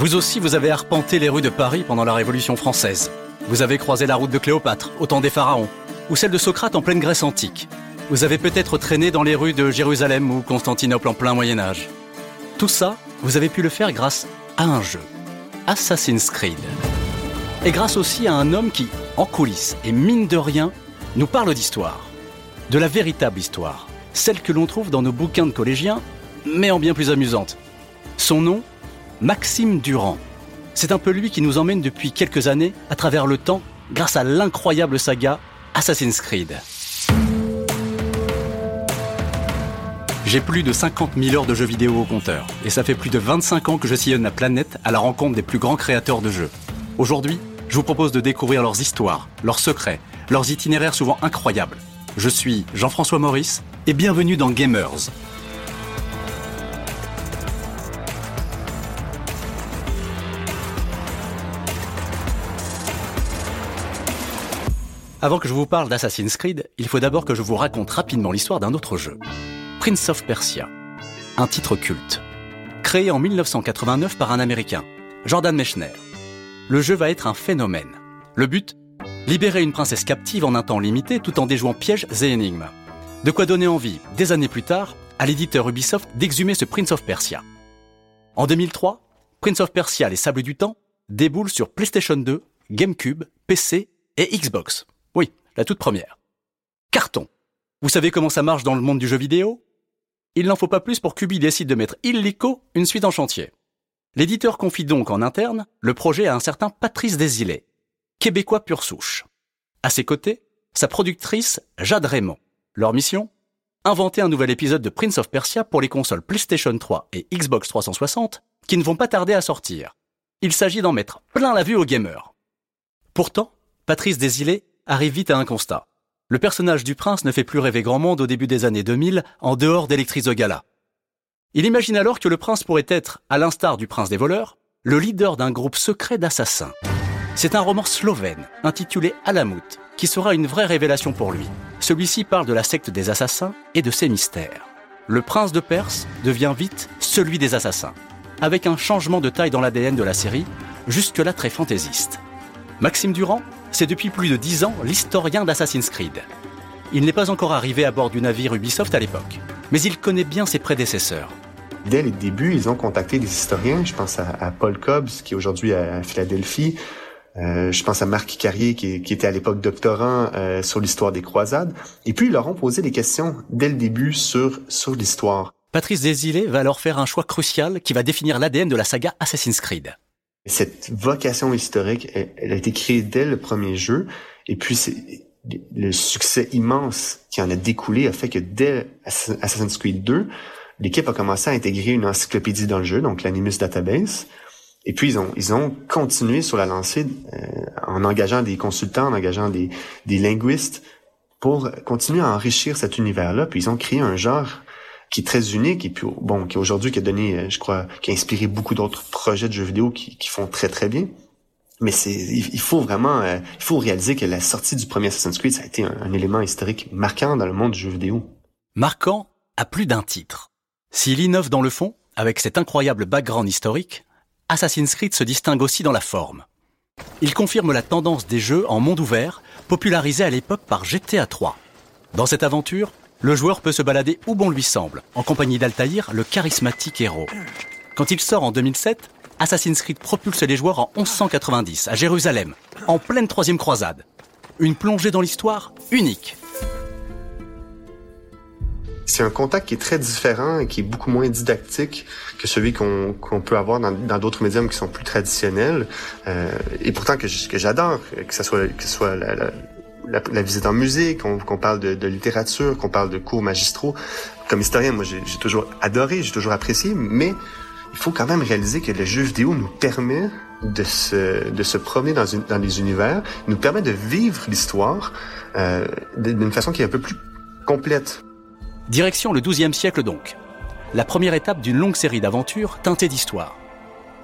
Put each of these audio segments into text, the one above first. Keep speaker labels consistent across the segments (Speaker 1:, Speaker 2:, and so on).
Speaker 1: Vous aussi, vous avez arpenté les rues de Paris pendant la Révolution française. Vous avez croisé la route de Cléopâtre, au temps des pharaons, ou celle de Socrate en pleine Grèce antique. Vous avez peut-être traîné dans les rues de Jérusalem ou Constantinople en plein Moyen Âge. Tout ça, vous avez pu le faire grâce à un jeu, Assassin's Creed. Et grâce aussi à un homme qui, en coulisses et mine de rien, nous parle d'histoire. De la véritable histoire, celle que l'on trouve dans nos bouquins de collégiens, mais en bien plus amusante. Son nom, Maxime Durand. C'est un peu lui qui nous emmène depuis quelques années à travers le temps grâce à l'incroyable saga Assassin's Creed. J'ai plus de 50 000 heures de jeux vidéo au compteur, et ça fait plus de 25 ans que je sillonne la planète à la rencontre des plus grands créateurs de jeux. Aujourd'hui, je vous propose de découvrir leurs histoires, leurs secrets, leurs itinéraires souvent incroyables. Je suis Jean-François Maurice, et bienvenue dans Gamers, Avant que je vous parle d'Assassin's Creed, il faut d'abord que je vous raconte rapidement l'histoire d'un autre jeu. Prince of Persia. Un titre culte. Créé en 1989 par un Américain, Jordan Mechner. Le jeu va être un phénomène. Le but? Libérer une princesse captive en un temps limité tout en déjouant pièges et énigmes. De quoi donner envie, des années plus tard, à l'éditeur Ubisoft d'exhumer ce Prince of Persia. En 2003, Prince of Persia Les Sables du Temps déboule sur PlayStation 2, GameCube, PC et Xbox. La toute première. Carton. Vous savez comment ça marche dans le monde du jeu vidéo? Il n'en faut pas plus pour qu'Ubi décide de mettre illico une suite en chantier. L'éditeur confie donc en interne le projet à un certain Patrice Desilets, québécois pur souche. À ses côtés, sa productrice Jade Raymond. Leur mission? Inventer un nouvel épisode de Prince of Persia pour les consoles PlayStation 3 et Xbox 360 qui ne vont pas tarder à sortir. Il s'agit d'en mettre plein la vue aux gamers. Pourtant, Patrice Desilets arrive vite à un constat. Le personnage du prince ne fait plus rêver grand monde au début des années 2000 en dehors d'Electrice Gala. Il imagine alors que le prince pourrait être, à l'instar du prince des voleurs, le leader d'un groupe secret d'assassins. C'est un roman slovène intitulé Alamut qui sera une vraie révélation pour lui. Celui-ci parle de la secte des assassins et de ses mystères. Le prince de Perse devient vite celui des assassins, avec un changement de taille dans l'ADN de la série, jusque-là très fantaisiste. Maxime Durand c'est depuis plus de dix ans l'historien d'Assassin's Creed. Il n'est pas encore arrivé à bord du navire Ubisoft à l'époque, mais il connaît bien ses prédécesseurs.
Speaker 2: Dès les débuts, ils ont contacté des historiens. Je pense à, Paul Cobbs, qui est aujourd'hui à Philadelphie. Euh, je pense à Marc Carrier, qui, était à l'époque doctorant euh, sur l'histoire des croisades. Et puis, ils leur ont posé des questions dès le début sur, sur l'histoire.
Speaker 1: Patrice Desilets va alors faire un choix crucial qui va définir l'ADN de la saga Assassin's Creed.
Speaker 2: Cette vocation historique, elle, a été créée dès le premier jeu, et puis le succès immense qui en a découlé a fait que dès Assassin's Creed 2, l'équipe a commencé à intégrer une encyclopédie dans le jeu, donc l'Animus Database. Et puis ils ont ils ont continué sur la lancée euh, en engageant des consultants, en engageant des des linguistes pour continuer à enrichir cet univers-là. Puis ils ont créé un genre qui est très unique et puis bon, qui aujourd'hui qui a donné, euh, je crois, qui a inspiré beaucoup d'autres projets de jeux vidéo qui, qui font très très bien. Mais c'est, il faut vraiment, euh, il faut réaliser que la sortie du premier Assassin's Creed, ça a été un, élément historique marquant dans le monde du jeu vidéo.
Speaker 1: Marquant à plus d'un titre. S'il innove dans le fond, avec cet incroyable background historique, Assassin's Creed se distingue aussi dans la forme. Il confirme la tendance des jeux en monde ouvert, popularisée à l'époque par GTA 3. Dans cette aventure, le joueur peut se balader où bon lui semble, en compagnie d'Altaïr, le charismatique héros. Quand il sort en 2007, Assassin's Creed propulse les joueurs en 1190 à Jérusalem, en pleine troisième croisade. Une plongée dans l'histoire unique.
Speaker 2: C'est un contact qui est très différent et qui est beaucoup moins didactique que celui qu'on peut avoir dans d'autres médiums qui sont plus traditionnels. Euh, et pourtant que, j'adore, que ce soit, que soit la, visite en musée, qu'on parle de, de littérature, qu'on parle de cours magistraux. Comme historien, moi, j'ai toujours adoré, j'ai toujours apprécié, mais il faut quand même réaliser que le jeu vidéo nous permet de se, de se promener dans, une, dans les univers, nous permet de vivre l'histoire euh, d'une façon qui est un peu plus complète.
Speaker 1: Direction le XIIe siècle donc. La première étape d'une longue série d'aventures teintées d'histoire.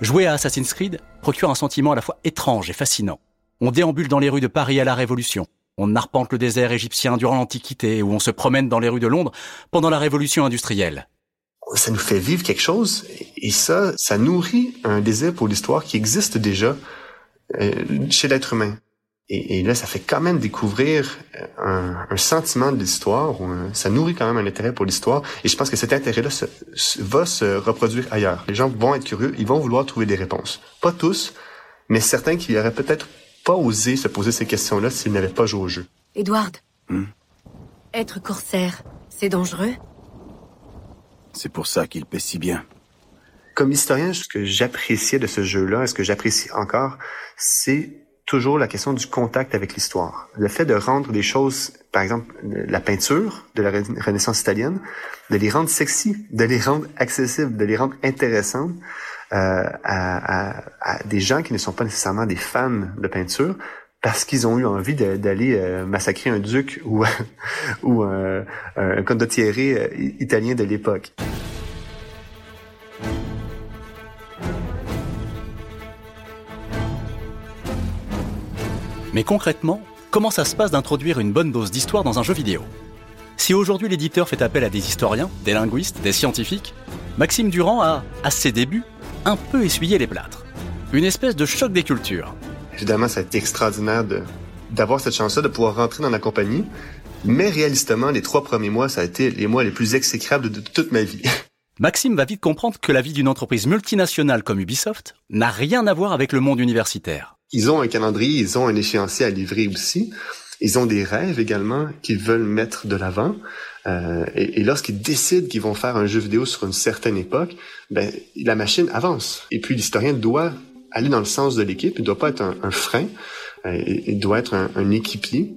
Speaker 1: Jouer à Assassin's Creed procure un sentiment à la fois étrange et fascinant. On déambule dans les rues de Paris à la Révolution. On arpente le désert égyptien durant l'Antiquité ou on se promène dans les rues de Londres pendant la révolution industrielle.
Speaker 2: ça nous fait vivre quelque chose et ça, ça nourrit un désir pour l'histoire qui existe déjà euh, chez l'être humain. Et, là, ça fait quand même découvrir un, sentiment de l'histoire, ça nourrit quand même un intérêt pour l'histoire. Et je pense que cet intérêt-là va se reproduire ailleurs. Les gens vont être curieux, ils vont vouloir trouver des réponses. Pas tous, mais certains qui n'auraient peut-être pas osé se poser ces questions-là s'ils n'avaient pas joué au jeu.
Speaker 3: Edward, hmm? être corsaire, c'est dangereux?
Speaker 4: C'est pour ça qu'il paie si bien.
Speaker 2: Comme historien, ce que j'appréciais de ce jeu-là, et ce que j'apprécie encore, c'est toujours la question du contact avec l'histoire. Le fait de rendre des choses, par exemple la peinture de la Renaissance italienne, de les rendre sexy, de les rendre accessibles, de les rendre intéressantes euh, à, des gens qui ne sont pas nécessairement des fans de peinture, parce qu'ils ont eu envie d'aller euh, massacrer un duc ou, ou un, un euh, italien de l'époque.
Speaker 1: Mais concrètement, comment ça se passe d'introduire une bonne dose d'histoire dans un jeu vidéo? Si aujourd'hui l'éditeur fait appel à des historiens, des linguistes, des scientifiques, Maxime Durand a, à ses débuts, un peu essuyé les plâtres. Une espèce de choc des cultures.
Speaker 2: Évidemment, ça a été extraordinaire d'avoir cette chance-là, de pouvoir rentrer dans la compagnie. Mais réalistement, les trois premiers mois, ça a été les mois les plus exécrables de toute ma vie.
Speaker 1: Maxime va vite comprendre que la vie d'une entreprise multinationale comme Ubisoft n'a rien à voir avec le monde universitaire.
Speaker 2: Ils ont un calendrier, ils ont un échéancier à livrer aussi. Ils ont des rêves également qu'ils veulent mettre de l'avant. Euh, et, et lorsqu'ils décident qu'ils vont faire un jeu vidéo sur une certaine époque, ben, la machine avance. Et puis l'historien doit aller dans le sens de l'équipe. Il ne doit pas être un, frein. Euh, il doit être un, un équipier.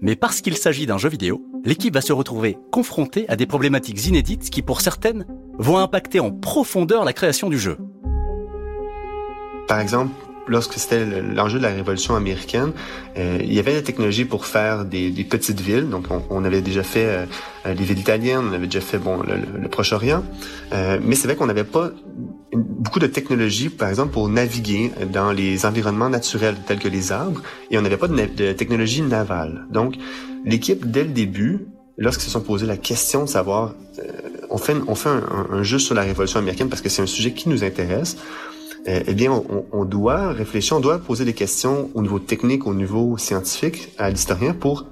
Speaker 1: Mais parce qu'il s'agit d'un jeu vidéo, l'équipe va se retrouver confrontée à des problématiques inédites qui, pour certaines, vont impacter en profondeur la création du jeu.
Speaker 2: Par exemple, lorsque c'était l'enjeu de la révolution américaine, euh, il y avait la technologie pour faire des, des petites villes. Donc, on, on avait déjà fait euh, les villes italiennes, on avait déjà fait bon le, Proche-Orient, euh, mais c'est vrai qu'on n'avait pas beaucoup de technologie, par exemple, pour naviguer dans les environnements naturels tels que les arbres, et on n'avait pas de, de, technologie navale. Donc, l'équipe dès le début, lorsqu'ils se sont posé la question de savoir, euh, on fait, on fait un, un jeu sur la révolution américaine parce que c'est un sujet qui nous intéresse. Euh, eh bien, on, doit réfléchir, on doit poser des questions au niveau technique, au niveau scientifique à l'historien pour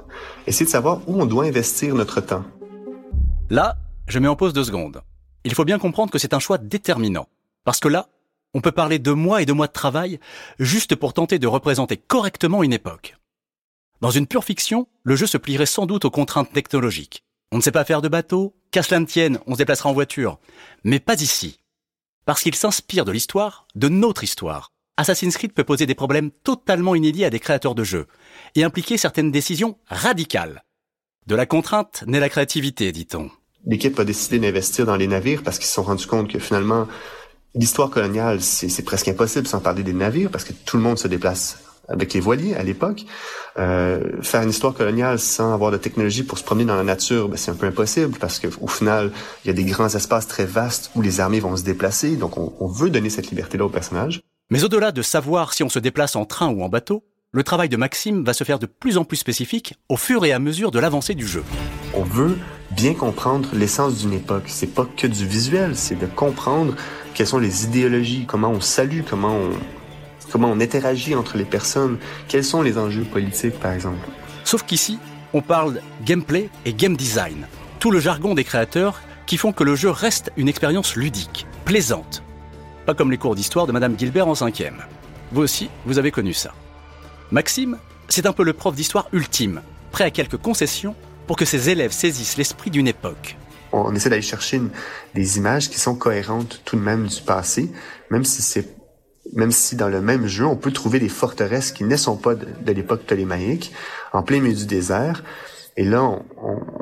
Speaker 2: essayer de savoir où on doit investir notre temps.
Speaker 1: Là, je mets en pause deux secondes. Il faut bien comprendre que c'est un choix déterminant. Parce que là, on peut parler de mois et de mois de travail juste pour tenter de représenter correctement une époque. Dans une pure fiction, le jeu se plierait sans doute aux contraintes technologiques. On ne sait pas faire de bateau, qu'à cela ne tienne, on se déplacera en voiture. Mais pas ici parce qu'il s'inspire de l'histoire, de notre histoire. Assassin's Creed peut poser des problèmes totalement inédits à des créateurs de jeux et impliquer certaines décisions radicales. De la contrainte naît la créativité, dit-on.
Speaker 2: L'équipe a décidé d'investir dans les navires parce qu'ils se sont rendus compte que finalement, l'histoire coloniale, c'est presque impossible sans parler des navires parce que tout le monde se déplace avec les voiliers à l'époque. Euh, faire une histoire coloniale sans avoir de technologie pour se promener dans la nature, ben, c'est un peu impossible parce qu'au final, il y a des grands espaces très vastes où les armées vont se déplacer. Donc, on, on veut donner cette liberté-là aux personnages.
Speaker 1: Mais au-delà de savoir si on se déplace en train ou en bateau, le travail de Maxime va se faire de plus en plus spécifique au fur et à mesure de l'avancée du jeu.
Speaker 2: On veut bien comprendre l'essence d'une époque. C'est pas que du visuel, c'est de comprendre quelles sont les idéologies, comment on salue, comment on, comment on interagit entre les personnes, quels sont les enjeux politiques par exemple?
Speaker 1: Sauf qu'ici, on parle gameplay et game design, tout le jargon des créateurs qui font que le jeu reste une expérience ludique, plaisante. Pas comme les cours d'histoire de Madame Gilbert en cinquième. Vous aussi, vous avez connu ça. Maxime, c'est un peu le prof d'histoire ultime, prêt à quelques concessions pour que ses élèves saisissent l'esprit d'une époque.
Speaker 2: On essaie d'aller chercher des images qui sont cohérentes tout de même du passé, même si c'est même si dans le même jeu, on peut trouver des forteresses qui ne sont pas de, l'époque ptolémaïque, en plein milieu du désert. Et là, on,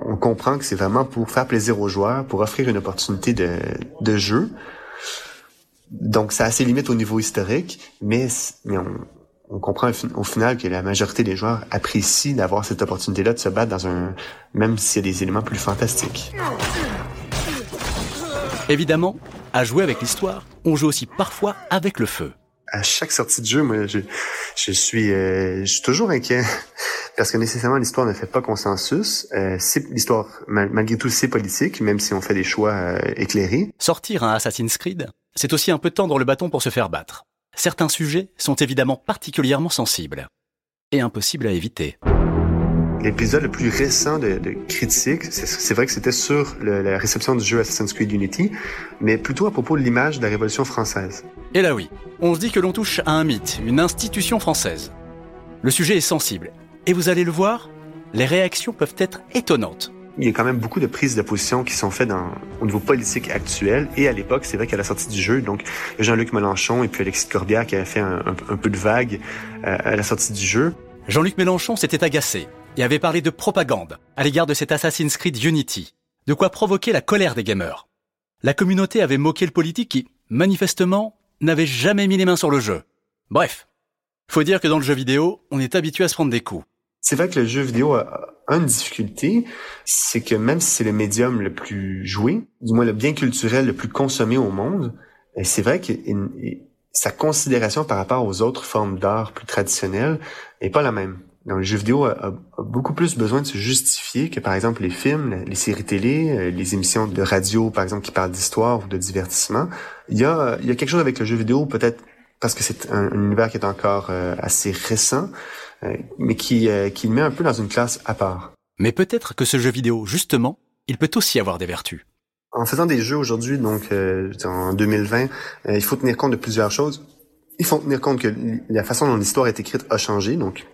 Speaker 2: on, comprend que c'est vraiment pour faire plaisir aux joueurs, pour offrir une opportunité de, de jeu. Donc, ça a ses limites au niveau historique, mais, mais on, on comprend au final que la majorité des joueurs apprécient d'avoir cette opportunité-là de se battre dans un, même s'il y a des éléments plus fantastiques.
Speaker 1: Évidemment, à jouer avec l'histoire, on joue aussi parfois avec le feu.
Speaker 2: À chaque sortie de jeu, moi, je, je suis, euh, je suis toujours inquiet parce que nécessairement l'histoire ne fait pas consensus. Euh, l'histoire, malgré tout, c'est politique, même si on fait des choix euh, éclairés.
Speaker 1: Sortir un Assassin's Creed, c'est aussi un peu tendre le bâton pour se faire battre. Certains sujets sont évidemment particulièrement sensibles et impossibles à éviter.
Speaker 2: L'épisode le plus récent de, de critique, c'est vrai que c'était sur le, la réception du jeu Assassin's Creed Unity, mais plutôt à propos de l'image de la Révolution française.
Speaker 1: Et là oui, on se dit que l'on touche à un mythe, une institution française. Le sujet est sensible, et vous allez le voir, les réactions peuvent être étonnantes.
Speaker 2: Il y a quand même beaucoup de prises de position qui sont faites dans, au niveau politique actuel. Et à l'époque, c'est vrai qu'à la sortie du jeu, donc Jean-Luc Mélenchon et puis Alexis Corbière qui avaient fait un, un, peu de vague euh, à la sortie du jeu.
Speaker 1: Jean-Luc Mélenchon s'était agacé et avait parlé de propagande à l'égard de cet Assassin's Creed Unity, de quoi provoquer la colère des gamers. La communauté avait moqué le politique qui, manifestement, n'avait jamais mis les mains sur le jeu. Bref, faut dire que dans le jeu vidéo, on est habitué à se prendre des coups.
Speaker 2: C'est vrai que le jeu vidéo a une difficulté, c'est que même si c'est le médium le plus joué, du moins le bien culturel le plus consommé au monde, c'est vrai que sa considération par rapport aux autres formes d'art plus traditionnelles est pas la même. Donc, le jeu vidéo a, beaucoup plus besoin de se justifier que, par exemple, les films, les séries télé, euh, les émissions de radio, par exemple, qui parlent d'histoire ou de divertissement. Il y a, il y a quelque chose avec le jeu vidéo, peut-être parce que c'est un, univers qui est encore euh, assez récent, euh, mais qui, qui le met un peu dans une classe à part.
Speaker 1: Mais peut-être que ce jeu vidéo, justement, il peut aussi avoir des vertus.
Speaker 2: En faisant des jeux aujourd'hui, donc en 2020, il faut tenir compte de plusieurs choses. Il faut tenir compte que la façon dont l'histoire est écrite a changé, donc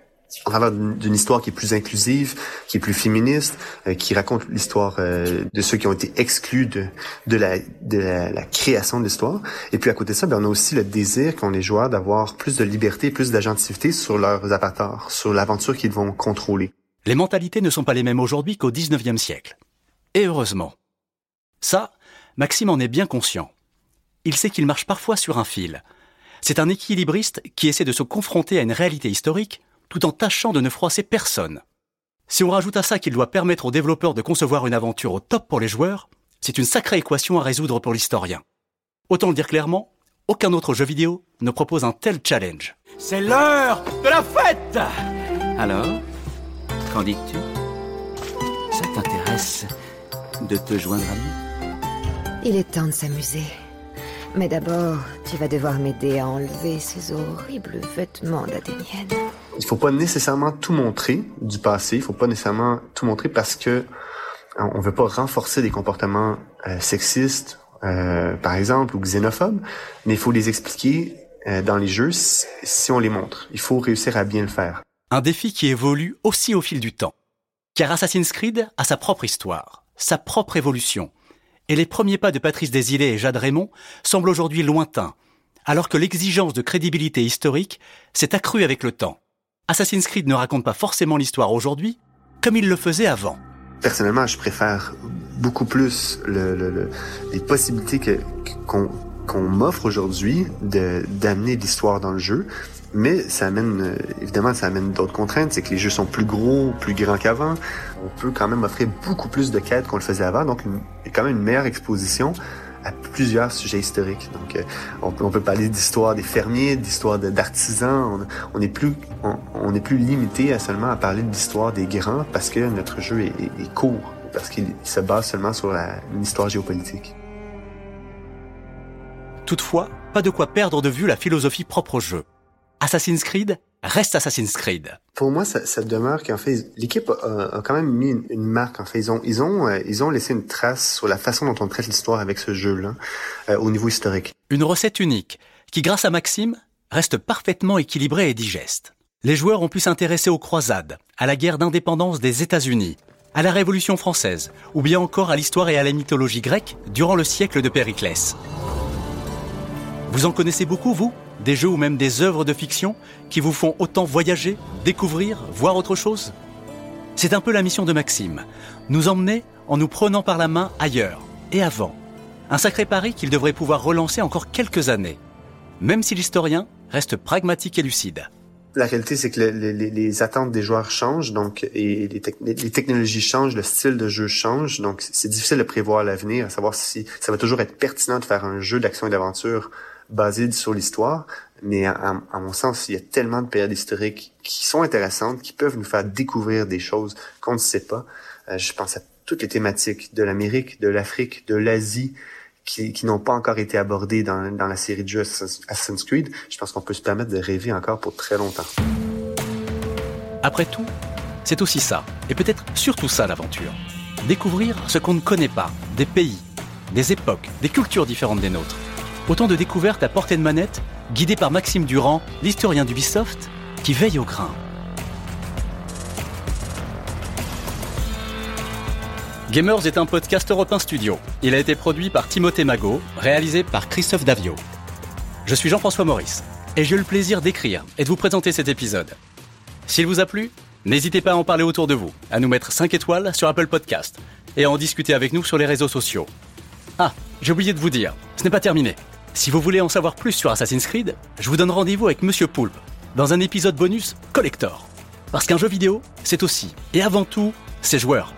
Speaker 2: en faveur d'une histoire qui est plus inclusive, qui est plus féministe, euh, qui raconte l'histoire euh, de ceux qui ont été exclus de, la, création de l'histoire. Et puis à côté de ça, ben, on a aussi le désir qu'ont les joueurs d'avoir plus de liberté, plus d'agentivité sur leurs avatars, sur l'aventure qu'ils vont contrôler.
Speaker 1: Les mentalités ne sont pas les mêmes aujourd'hui qu'au 19e siècle. Et heureusement. Ça, Maxime en est bien conscient. Il sait qu'il marche parfois sur un fil. C'est un équilibriste qui essaie de se confronter à une réalité historique tout en tâchant de ne froisser personne. Si on rajoute à ça qu'il doit permettre aux développeurs de concevoir une aventure au top pour les joueurs, c'est une sacrée équation à résoudre pour l'historien. Autant le dire clairement, aucun autre jeu vidéo ne propose un tel challenge.
Speaker 5: C'est l'heure de la fête
Speaker 6: Alors, qu'en dis-tu? Ça t'intéresse de te joindre à nous?
Speaker 7: Il est temps de s'amuser. Mais d'abord, tu vas devoir m'aider à enlever ces horribles vêtements d'Athénienne.
Speaker 2: Il faut pas nécessairement tout montrer du passé. Il faut pas nécessairement tout montrer parce que on veut pas renforcer des comportements euh, sexistes, euh, par exemple, ou xénophobes, mais il faut les expliquer euh, dans les jeux si on les montre. Il faut réussir à bien le faire.
Speaker 1: Un défi qui évolue aussi au fil du temps. Car Assassin's Creed a sa propre histoire, sa propre évolution et les premiers pas de Patrice Desilets et Jade Raymond semblent aujourd'hui lointains, alors que l'exigence de crédibilité historique s'est accrue avec le temps. Assassin's Creed ne raconte pas forcément l'histoire aujourd'hui comme il le faisait avant.
Speaker 2: Personnellement, je préfère beaucoup plus le, les possibilités qu'on m'offre aujourd'hui d'amener l'histoire dans le jeu mais ça amène, euh, évidemment, ça amène d'autres contraintes. C'est que les jeux sont plus gros, plus grands qu'avant. On peut quand même offrir beaucoup plus de quêtes qu'on le faisait avant. Donc, a quand même une meilleure exposition à plusieurs sujets historiques. Donc, euh, on, peut, on peut parler d'histoire des fermiers, d'histoire d'artisans. On n'est plus, on, est plus limité à seulement à parler de l'histoire des grands parce que notre jeu est, court, parce qu'il se base seulement sur une histoire géopolitique.
Speaker 1: Toutefois, pas de quoi perdre de vue la philosophie propre au jeu. Assassin's Creed reste Assassin's Creed.
Speaker 2: Pour moi, ça, ça demeure qu'en fait, l'équipe a, a, quand même mis une, marque. En fait, ils ont, ils ont, euh, ils ont laissé une trace sur la façon dont on traite l'histoire avec ce jeu-là, euh, au niveau historique.
Speaker 1: Une recette unique qui, grâce à Maxime, reste parfaitement équilibrée et digeste. Les joueurs ont pu s'intéresser aux croisades, à la guerre d'indépendance des États-Unis, à la Révolution française, ou bien encore à l'histoire et à la mythologie grecque durant le siècle de Périclès. Vous en connaissez beaucoup, vous? Des jeux ou même des œuvres de fiction qui vous font autant voyager, découvrir, voir autre chose? C'est un peu la mission de Maxime, nous emmener en nous prenant par la main ailleurs et avant. Un sacré pari qu'il devrait pouvoir relancer encore quelques années, même si l'historien reste pragmatique et lucide.
Speaker 2: La réalité, c'est que les, attentes des joueurs changent, donc et les, les, technologies changent, le style de jeu change, donc c'est difficile de prévoir l'avenir, à savoir si ça va toujours être pertinent de faire un jeu d'action et d'aventure basé sur l'histoire, Mais à, mon sens, il y a tellement de périodes historiques qui sont intéressantes, qui peuvent nous faire découvrir des choses qu'on ne sait pas. Euh, je pense à toutes les thématiques de l'Amérique, de l'Afrique, de l'Asie, qui, n'ont pas encore été abordées dans, dans la série de jeux Assassin's Creed. Je pense qu'on peut se permettre de rêver encore pour très longtemps.
Speaker 1: Après tout, c'est aussi ça, et peut-être surtout ça l'aventure. Découvrir ce qu'on ne connaît pas, des pays, des époques, des cultures différentes des nôtres. Autant de découvertes à portée de manette, guidées par Maxime Durand, l'historien d'Ubisoft, qui veille au grain. Gamers est un podcast Europe Studio. Il a été produit par Timothée Magot, réalisé par Christophe Davio. Je suis Jean-François Maurice, et j'ai eu le plaisir d'écrire et de vous présenter cet épisode. S'il vous a plu, n'hésitez pas à en parler autour de vous, à nous mettre 5 étoiles sur Apple Podcast, et à en discuter avec nous sur les réseaux sociaux. Ah, j'ai oublié de vous dire, ce n'est pas terminé. Si vous voulez en savoir plus sur Assassin's Creed, je vous donne rendez-vous avec Monsieur Poulpe dans un épisode bonus collector. Parce qu'un jeu vidéo, c'est aussi et avant tout, ses joueurs.